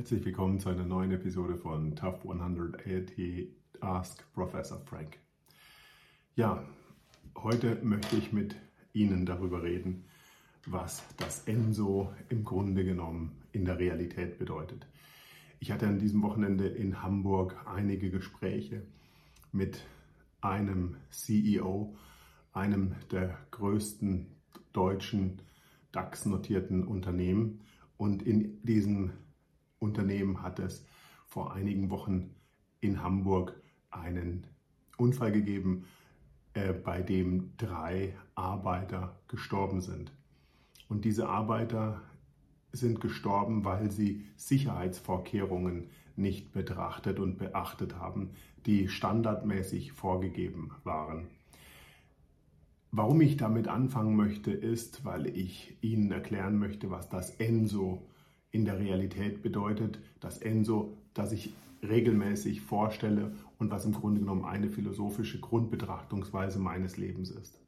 Herzlich willkommen zu einer neuen Episode von Tough 100 AT Ask Professor Frank. Ja, heute möchte ich mit Ihnen darüber reden, was das ENSO im Grunde genommen in der Realität bedeutet. Ich hatte an diesem Wochenende in Hamburg einige Gespräche mit einem CEO, einem der größten deutschen DAX-notierten Unternehmen. Und in diesem Unternehmen hat es vor einigen Wochen in Hamburg einen Unfall gegeben, äh, bei dem drei Arbeiter gestorben sind. Und diese Arbeiter sind gestorben, weil sie Sicherheitsvorkehrungen nicht betrachtet und beachtet haben, die standardmäßig vorgegeben waren. Warum ich damit anfangen möchte, ist, weil ich Ihnen erklären möchte, was das ENSO in der Realität bedeutet. Das ENSO, das ich regelmäßig vorstelle und was im Grunde genommen eine philosophische Grundbetrachtungsweise meines Lebens ist.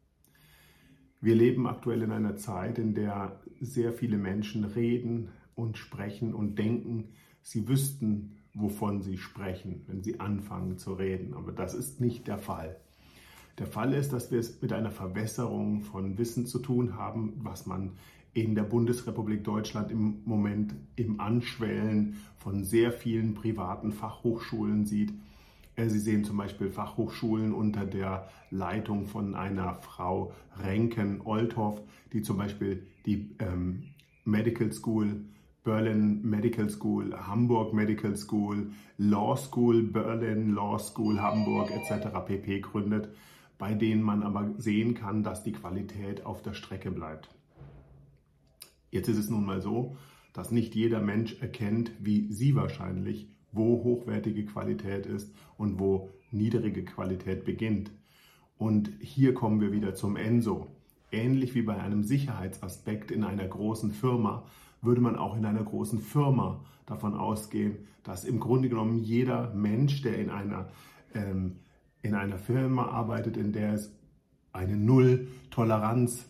Wir leben aktuell in einer Zeit, in der sehr viele Menschen reden und sprechen und denken, sie wüssten, wovon sie sprechen, wenn sie anfangen zu reden. Aber das ist nicht der Fall. Der Fall ist, dass wir es mit einer Verwässerung von Wissen zu tun haben, was man in der Bundesrepublik Deutschland im Moment im Anschwellen von sehr vielen privaten Fachhochschulen sieht äh, Sie sehen zum Beispiel Fachhochschulen unter der Leitung von einer Frau Renken-Olthoff, die zum Beispiel die ähm, Medical School, Berlin Medical School, Hamburg Medical School, Law School, Berlin Law School, Hamburg etc. pp. gründet, bei denen man aber sehen kann, dass die Qualität auf der Strecke bleibt. Jetzt ist es nun mal so, dass nicht jeder Mensch erkennt, wie Sie wahrscheinlich, wo hochwertige Qualität ist und wo niedrige Qualität beginnt. Und hier kommen wir wieder zum ENSO. Ähnlich wie bei einem Sicherheitsaspekt in einer großen Firma würde man auch in einer großen Firma davon ausgehen, dass im Grunde genommen jeder Mensch, der in einer, ähm, in einer Firma arbeitet, in der es eine Null-Toleranz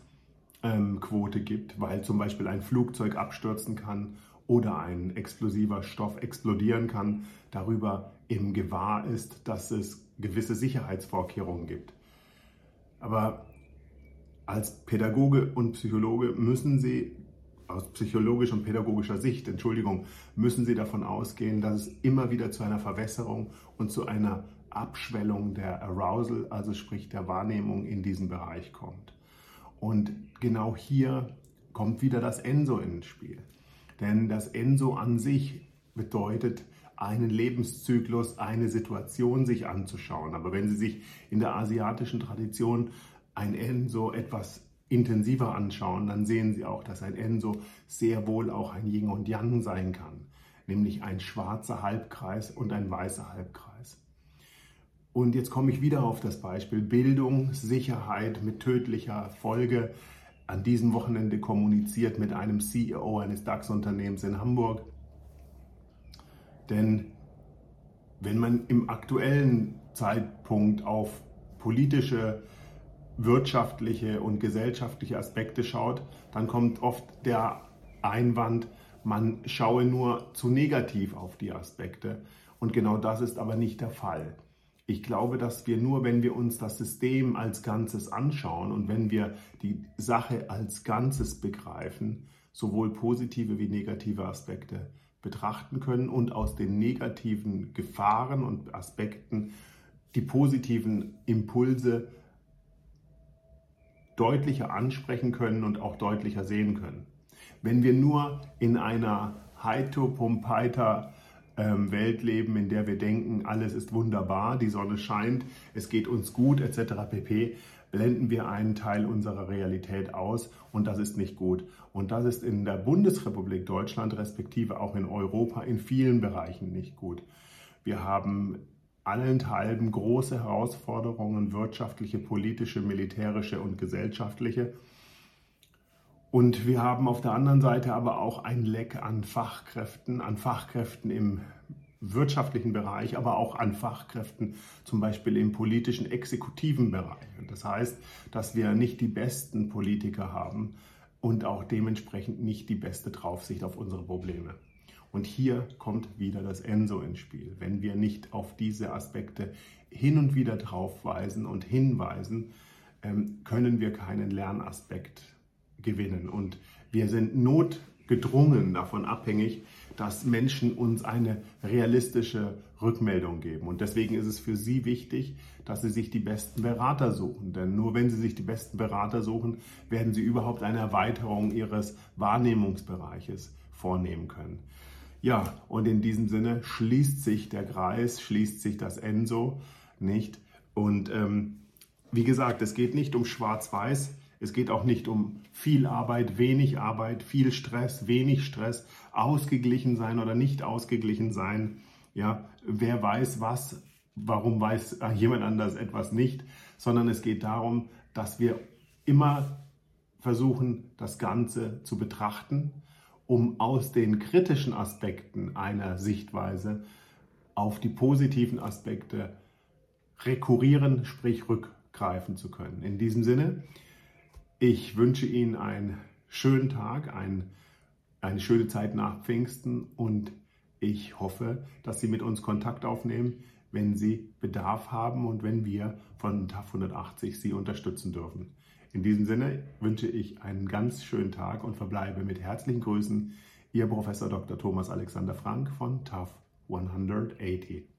ähm, Quote gibt, weil zum Beispiel ein Flugzeug abstürzen kann oder ein explosiver Stoff explodieren kann, darüber im Gewahr ist, dass es gewisse Sicherheitsvorkehrungen gibt. Aber als Pädagoge und Psychologe müssen Sie aus psychologischer und pädagogischer Sicht, Entschuldigung, müssen Sie davon ausgehen, dass es immer wieder zu einer Verwässerung und zu einer Abschwellung der Arousal, also sprich der Wahrnehmung in diesem Bereich kommt. Und genau hier kommt wieder das Enso ins Spiel. Denn das Enso an sich bedeutet, einen Lebenszyklus, eine Situation sich anzuschauen. Aber wenn Sie sich in der asiatischen Tradition ein Enso etwas intensiver anschauen, dann sehen Sie auch, dass ein Enso sehr wohl auch ein Yin und Yang sein kann, nämlich ein schwarzer Halbkreis und ein weißer Halbkreis. Und jetzt komme ich wieder auf das Beispiel Bildung, Sicherheit mit tödlicher Folge. An diesem Wochenende kommuniziert mit einem CEO eines DAX-Unternehmens in Hamburg. Denn wenn man im aktuellen Zeitpunkt auf politische, wirtschaftliche und gesellschaftliche Aspekte schaut, dann kommt oft der Einwand, man schaue nur zu negativ auf die Aspekte. Und genau das ist aber nicht der Fall. Ich glaube, dass wir nur, wenn wir uns das System als Ganzes anschauen und wenn wir die Sache als Ganzes begreifen, sowohl positive wie negative Aspekte betrachten können und aus den negativen Gefahren und Aspekten die positiven Impulse deutlicher ansprechen können und auch deutlicher sehen können. Wenn wir nur in einer Heito-Pompeiter ähm, Welt leben, in der wir denken, alles ist wunderbar, die Sonne scheint, es geht uns gut etc. pp, blenden wir einen Teil unserer Realität aus und das ist nicht gut. Und das ist in der Bundesrepublik Deutschland respektive auch in Europa in vielen Bereichen nicht gut. Wir haben allenthalben große Herausforderungen, wirtschaftliche, politische, militärische und gesellschaftliche. Und wir haben auf der anderen Seite aber auch ein Leck an Fachkräften, an Fachkräften im wirtschaftlichen Bereich, aber auch an Fachkräften, zum Beispiel im politischen, exekutiven Bereich. Das heißt, dass wir nicht die besten Politiker haben und auch dementsprechend nicht die beste Draufsicht auf unsere Probleme. Und hier kommt wieder das Enso ins Spiel. Wenn wir nicht auf diese Aspekte hin und wieder draufweisen und hinweisen, ähm, können wir keinen Lernaspekt gewinnen. Und wir sind notgedrungen davon abhängig, dass Menschen uns eine realistische Rückmeldung geben. Und deswegen ist es für Sie wichtig, dass Sie sich die besten Berater suchen. Denn nur wenn Sie sich die besten Berater suchen, werden Sie überhaupt eine Erweiterung Ihres Wahrnehmungsbereiches vornehmen können. Ja, und in diesem Sinne schließt sich der Kreis, schließt sich das Enso nicht. Und ähm, wie gesagt, es geht nicht um Schwarz-Weiß, es geht auch nicht um viel Arbeit, wenig Arbeit, viel Stress, wenig Stress, ausgeglichen sein oder nicht ausgeglichen sein. Ja, wer weiß was, warum weiß jemand anders etwas nicht, sondern es geht darum, dass wir immer versuchen, das Ganze zu betrachten, um aus den kritischen Aspekten einer Sichtweise auf die positiven Aspekte rekurrieren, sprich rückgreifen zu können. In diesem Sinne, ich wünsche Ihnen einen schönen Tag, ein, eine schöne Zeit nach Pfingsten und ich hoffe, dass Sie mit uns Kontakt aufnehmen, wenn Sie Bedarf haben und wenn wir von TAF 180 Sie unterstützen dürfen. In diesem Sinne wünsche ich einen ganz schönen Tag und verbleibe mit herzlichen Grüßen Ihr Professor Dr. Thomas Alexander Frank von TAF 180.